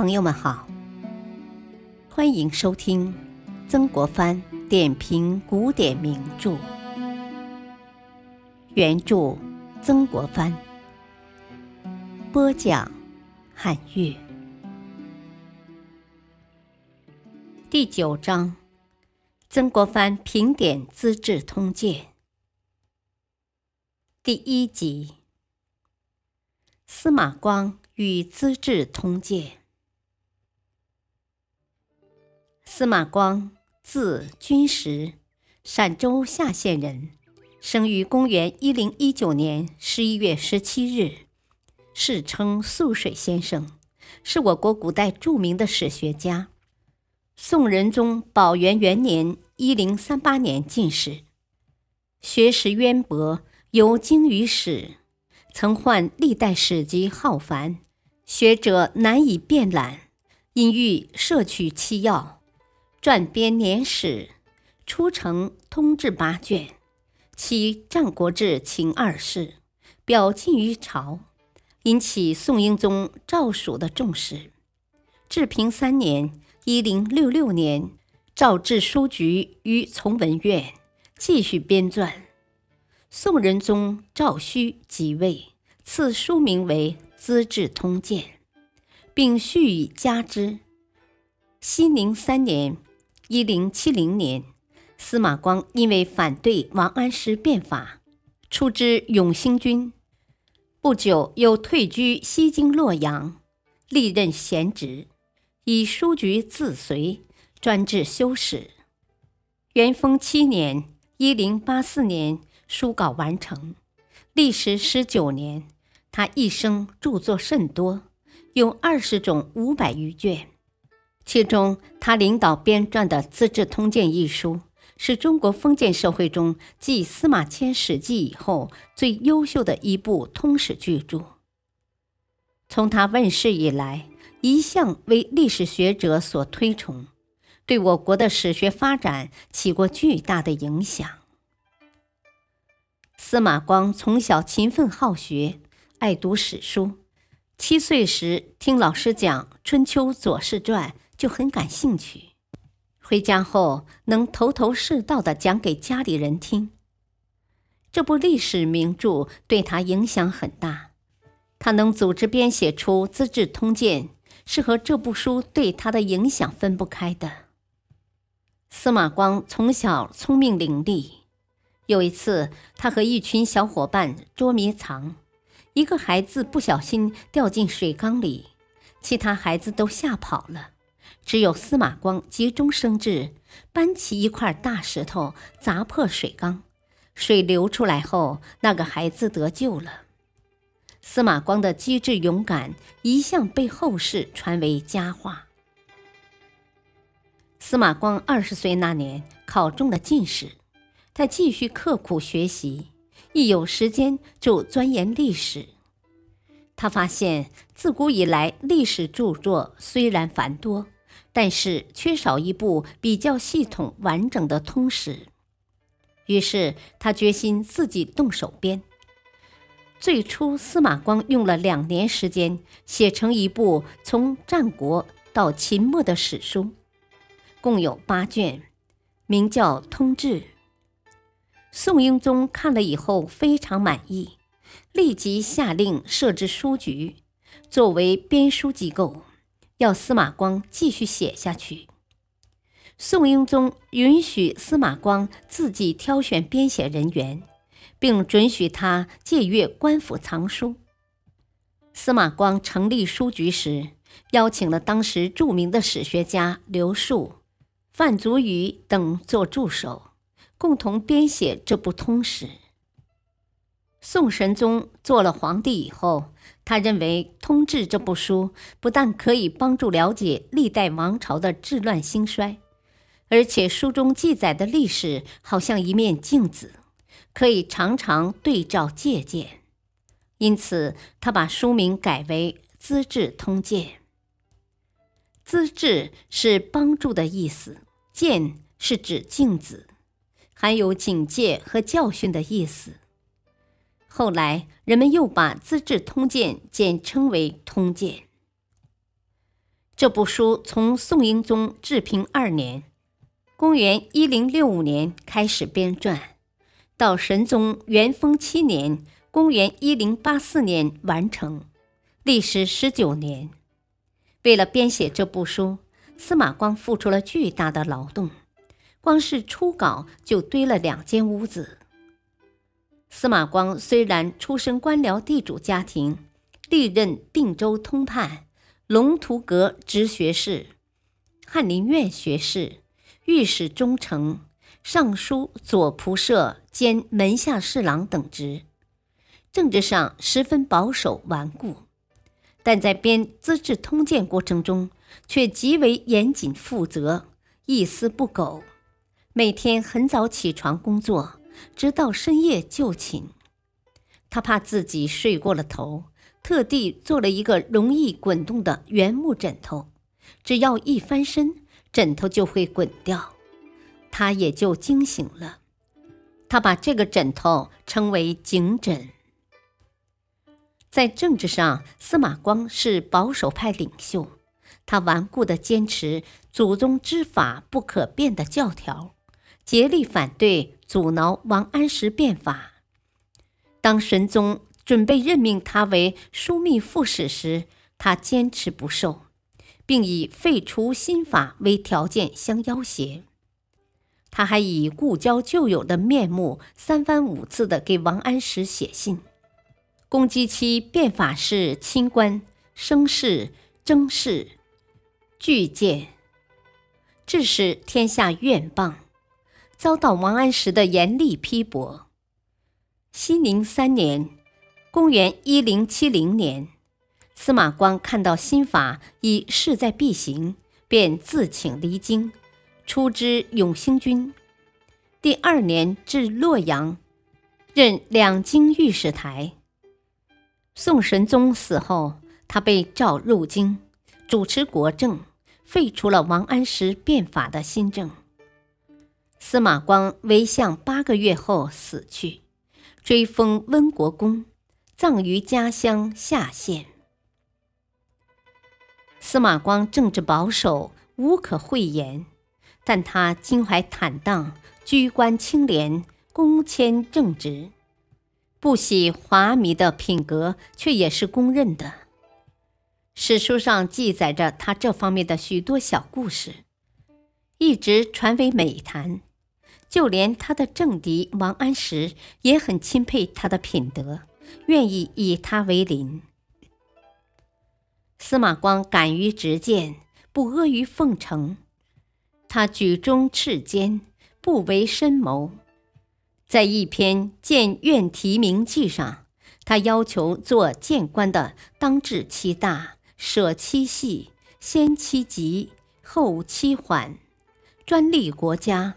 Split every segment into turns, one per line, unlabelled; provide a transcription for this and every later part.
朋友们好，欢迎收听曾国藩点评古典名著，原著曾国藩，播讲汉乐，第九章，曾国藩评点《资治通鉴》第一集，司马光与《资治通鉴》。司马光，字君实，陕州夏县人，生于公元一零一九年十一月十七日，世称素水先生，是我国古代著名的史学家。宋仁宗宝元元年（一零三八年）进士，学识渊博，尤精于史，曾患历代史籍浩繁，学者难以遍览，因欲摄取其要。撰编年史，初成通志八卷，其《战国志》秦二世，表进于朝，引起宋英宗赵曙的重视。治平三年（一零六六年），诏至书局于崇文院，继续编撰。宋仁宗赵顼即位，赐书名为《资治通鉴》，并续以加之。熙宁三年。一零七零年，司马光因为反对王安石变法，出知永兴军，不久又退居西京洛阳，历任闲职，以书局自随，专治修史。元丰七年（一零八四年），书稿完成，历时十九年。他一生著作甚多，有二十种五百余卷。其中，他领导编撰的《资治通鉴》一书，是中国封建社会中继司马迁《史记》以后最优秀的一部通史巨著。从他问世以来，一向为历史学者所推崇，对我国的史学发展起过巨大的影响。司马光从小勤奋好学，爱读史书，七岁时听老师讲《春秋左氏传》。就很感兴趣，回家后能头头是道的讲给家里人听。这部历史名著对他影响很大，他能组织编写出《资治通鉴》，是和这部书对他的影响分不开的。司马光从小聪明伶俐，有一次他和一群小伙伴捉迷藏，一个孩子不小心掉进水缸里，其他孩子都吓跑了。只有司马光急中生智，搬起一块大石头砸破水缸，水流出来后，那个孩子得救了。司马光的机智勇敢一向被后世传为佳话。司马光二十岁那年考中了进士，他继续刻苦学习，一有时间就钻研历史。他发现，自古以来历史著作虽然繁多。但是缺少一部比较系统完整的通史，于是他决心自己动手编。最初，司马光用了两年时间写成一部从战国到秦末的史书，共有八卷，名叫《通志》。宋英宗看了以后非常满意，立即下令设置书局，作为编书机构。要司马光继续写下去。宋英宗允许司马光自己挑选编写人员，并准许他借阅官府藏书。司马光成立书局时，邀请了当时著名的史学家刘树、范祖禹等做助手，共同编写这部通史。宋神宗做了皇帝以后，他认为《通志》这部书不但可以帮助了解历代王朝的治乱兴衰，而且书中记载的历史好像一面镜子，可以常常对照借鉴。因此，他把书名改为《资治通鉴》。资治是帮助的意思，鉴是指镜子，含有警戒和教训的意思。后来，人们又把《资治通鉴》简称为《通鉴》。这部书从宋英宗治平二年（公元1065年）开始编撰，到神宗元丰七年（公元1084年）完成，历时十九年。为了编写这部书，司马光付出了巨大的劳动，光是初稿就堆了两间屋子。司马光虽然出身官僚地主家庭，历任并州通判。龙图阁直学士、翰林院学士、御史中丞、尚书左仆射兼门下侍郎等职，政治上十分保守顽固，但在编《资治通鉴》过程中却极为严谨负责，一丝不苟。每天很早起床工作，直到深夜就寝。他怕自己睡过了头。特地做了一个容易滚动的原木枕头，只要一翻身，枕头就会滚掉，他也就惊醒了。他把这个枕头称为颈枕。在政治上，司马光是保守派领袖，他顽固地坚持祖宗之法不可变的教条，竭力反对阻挠王安石变法。当神宗。准备任命他为枢密副使时，他坚持不受，并以废除新法为条件相要挟。他还以故交旧友的面目，三番五次地给王安石写信，攻击其变法是清官、生事、征事、巨谏，致使天下怨谤，遭到王安石的严厉批驳。熙宁三年。公元一零七零年，司马光看到新法已势在必行，便自请离京，出知永兴军。第二年至洛阳，任两京御史台。宋神宗死后，他被召入京，主持国政，废除了王安石变法的新政。司马光为相八个月后死去，追封温国公。葬于家乡夏县。司马光政治保守，无可讳言，但他襟怀坦荡，居官清廉，公谦正直，不喜华靡的品格，却也是公认的。史书上记载着他这方面的许多小故事，一直传为美谈。就连他的政敌王安石也很钦佩他的品德。愿意以他为邻。司马光敢于直谏，不阿谀奉承。他举忠斥奸，不为深谋。在一篇《谏院题名记》上，他要求做谏官的当治其大，舍其细，先其急，后其缓，专利国家，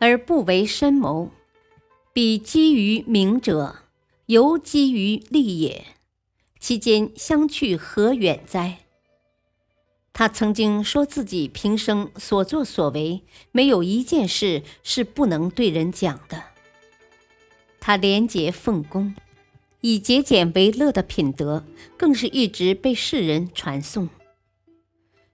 而不为深谋。彼基于明者。犹基于利也，其间相去何远哉？他曾经说自己平生所作所为，没有一件事是不能对人讲的。他廉洁奉公，以节俭为乐的品德，更是一直被世人传颂。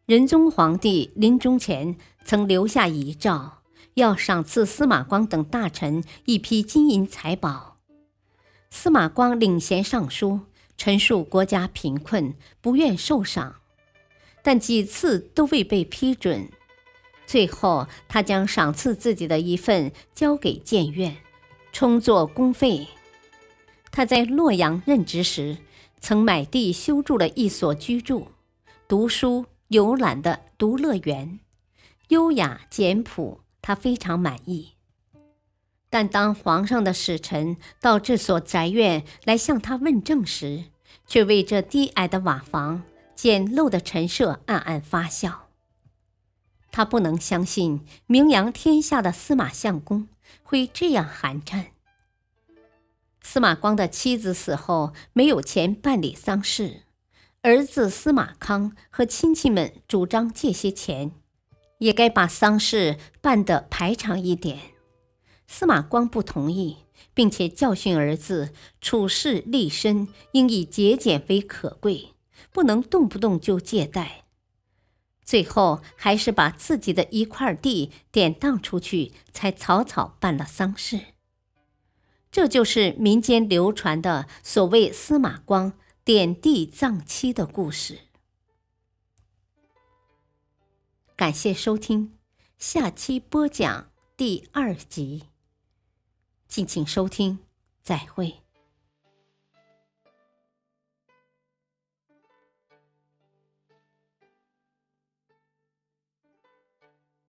仁宗皇帝临终前曾留下遗诏，要赏赐司马光等大臣一批金银财宝。司马光领衔上书，陈述国家贫困，不愿受赏，但几次都未被批准。最后，他将赏赐自己的一份交给谏院，充作公费。他在洛阳任职时，曾买地修筑了一所居住、读书、游览的独乐园，优雅简朴，他非常满意。但当皇上的使臣到这所宅院来向他问政时，却为这低矮的瓦房、简陋的陈设暗暗发笑。他不能相信名扬天下的司马相公会这样寒碜。司马光的妻子死后没有钱办理丧事，儿子司马康和亲戚们主张借些钱，也该把丧事办得排场一点。司马光不同意，并且教训儿子：处事立身，应以节俭为可贵，不能动不动就借贷。最后，还是把自己的一块地典当出去，才草草办了丧事。这就是民间流传的所谓司马光点地葬妻的故事。感谢收听下期播讲第二集敬请收听再会。